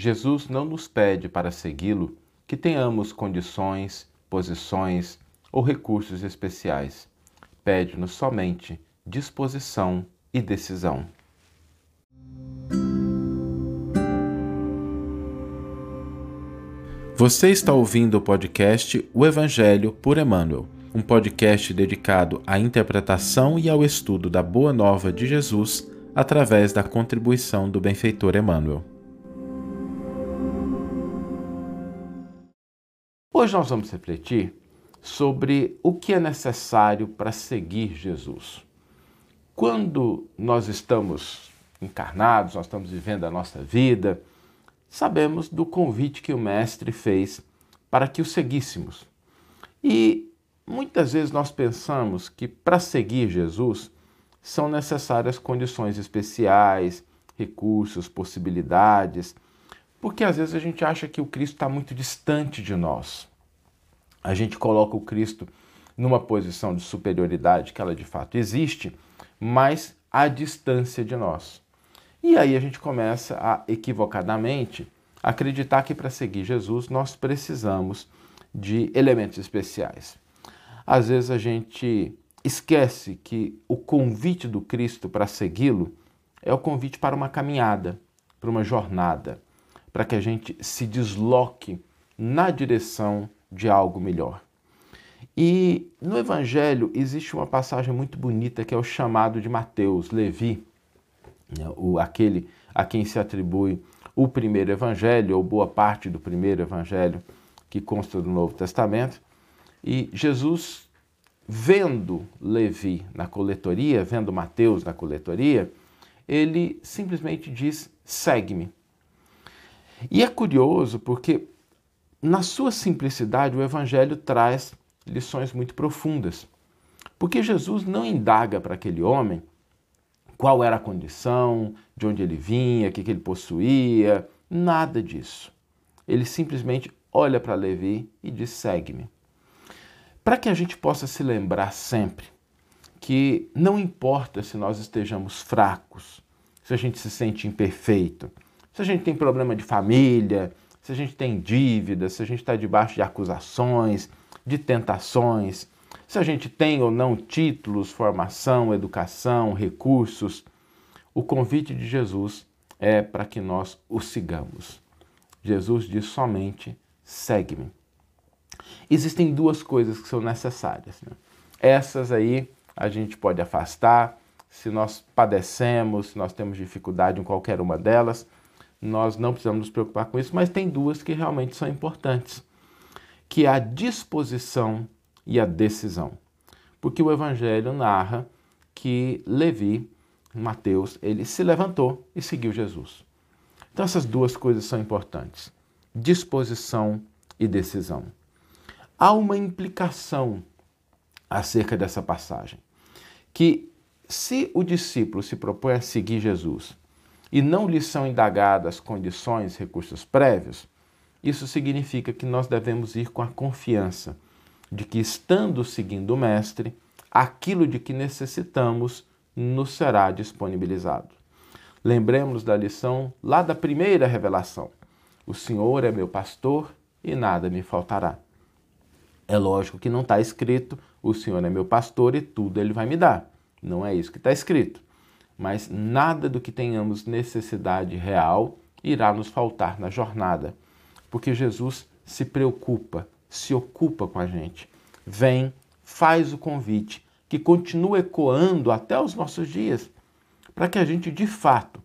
Jesus não nos pede para segui-lo que tenhamos condições, posições ou recursos especiais. Pede-nos somente disposição e decisão. Você está ouvindo o podcast O Evangelho por Emmanuel, um podcast dedicado à interpretação e ao estudo da Boa Nova de Jesus através da contribuição do benfeitor Emmanuel. Hoje nós vamos refletir sobre o que é necessário para seguir Jesus. Quando nós estamos encarnados, nós estamos vivendo a nossa vida, sabemos do convite que o Mestre fez para que o seguíssemos. E muitas vezes nós pensamos que para seguir Jesus são necessárias condições especiais, recursos, possibilidades, porque às vezes a gente acha que o Cristo está muito distante de nós. A gente coloca o Cristo numa posição de superioridade, que ela de fato existe, mas à distância de nós. E aí a gente começa a equivocadamente acreditar que para seguir Jesus nós precisamos de elementos especiais. Às vezes a gente esquece que o convite do Cristo para segui-lo é o convite para uma caminhada, para uma jornada, para que a gente se desloque na direção de algo melhor. E no Evangelho existe uma passagem muito bonita que é o chamado de Mateus, Levi, né, o, aquele a quem se atribui o primeiro evangelho, ou boa parte do primeiro evangelho que consta do Novo Testamento. E Jesus, vendo Levi na coletoria, vendo Mateus na coletoria, ele simplesmente diz: segue-me. E é curioso porque, na sua simplicidade, o evangelho traz lições muito profundas. Porque Jesus não indaga para aquele homem qual era a condição, de onde ele vinha, o que, ele possuía, nada disso. Ele simplesmente olha para Levi e diz: segue-me. Para que a gente possa se lembrar sempre que não importa se nós estejamos fracos, se a gente se sente imperfeito, se a gente tem problema de família, se a gente tem dívidas, se a gente está debaixo de acusações, de tentações, se a gente tem ou não títulos, formação, educação, recursos, o convite de Jesus é para que nós o sigamos. Jesus diz somente: segue-me. Existem duas coisas que são necessárias. Né? Essas aí a gente pode afastar. Se nós padecemos, se nós temos dificuldade em qualquer uma delas, nós não precisamos nos preocupar com isso, mas tem duas que realmente são importantes, que é a disposição e a decisão. Porque o Evangelho narra que Levi, Mateus, ele se levantou e seguiu Jesus. Então essas duas coisas são importantes: disposição e decisão. Há uma implicação acerca dessa passagem, que se o discípulo se propõe a seguir Jesus e não lhe são indagadas condições, recursos prévios, isso significa que nós devemos ir com a confiança de que, estando seguindo o Mestre, aquilo de que necessitamos nos será disponibilizado. Lembremos da lição lá da primeira revelação: O Senhor é meu pastor e nada me faltará. É lógico que não está escrito: O Senhor é meu pastor e tudo ele vai me dar. Não é isso que está escrito. Mas nada do que tenhamos necessidade real irá nos faltar na jornada, porque Jesus se preocupa se ocupa com a gente. Vem, faz o convite, que continua ecoando até os nossos dias, para que a gente de fato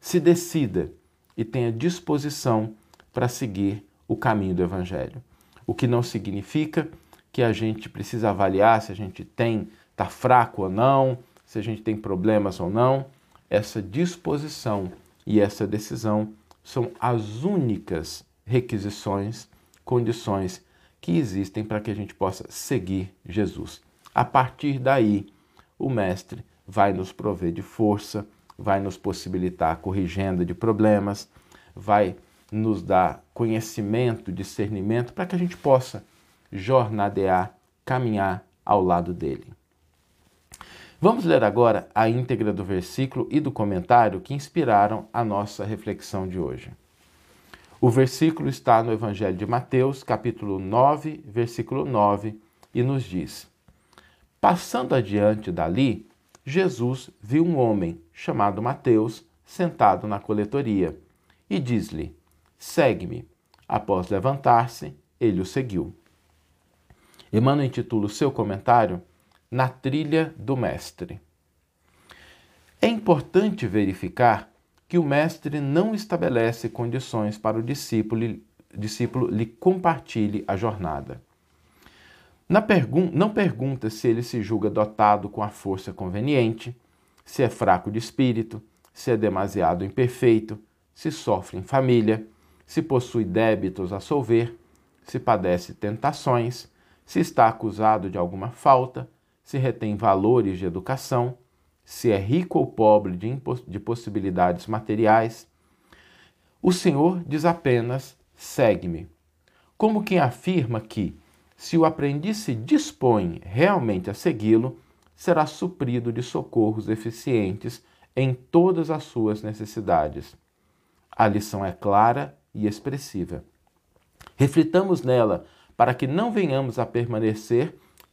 se decida e tenha disposição para seguir o caminho do Evangelho. O que não significa que a gente precisa avaliar se a gente tem, está fraco ou não, se a gente tem problemas ou não. Essa disposição e essa decisão são as únicas requisições, condições que existem para que a gente possa seguir Jesus. A partir daí, o Mestre vai nos prover de força, vai nos possibilitar a corrigenda de problemas, vai nos dar conhecimento, discernimento, para que a gente possa jornadear, caminhar ao lado dele. Vamos ler agora a íntegra do versículo e do comentário que inspiraram a nossa reflexão de hoje. O versículo está no Evangelho de Mateus, capítulo 9, versículo 9, e nos diz: Passando adiante dali, Jesus viu um homem chamado Mateus sentado na coletoria e diz-lhe: Segue-me. Após levantar-se, ele o seguiu. Emmanuel intitula o seu comentário Na Trilha do Mestre. É importante verificar que o mestre não estabelece condições para o discípulo, discípulo lhe compartilhe a jornada. Pergun não pergunta se ele se julga dotado com a força conveniente, se é fraco de espírito, se é demasiado imperfeito, se sofre em família, se possui débitos a solver, se padece tentações, se está acusado de alguma falta, se retém valores de educação, se é rico ou pobre de, de possibilidades materiais. O Senhor diz apenas: segue-me. Como quem afirma que, se o aprendiz se dispõe realmente a segui-lo, será suprido de socorros eficientes em todas as suas necessidades. A lição é clara e expressiva. Reflitamos nela para que não venhamos a permanecer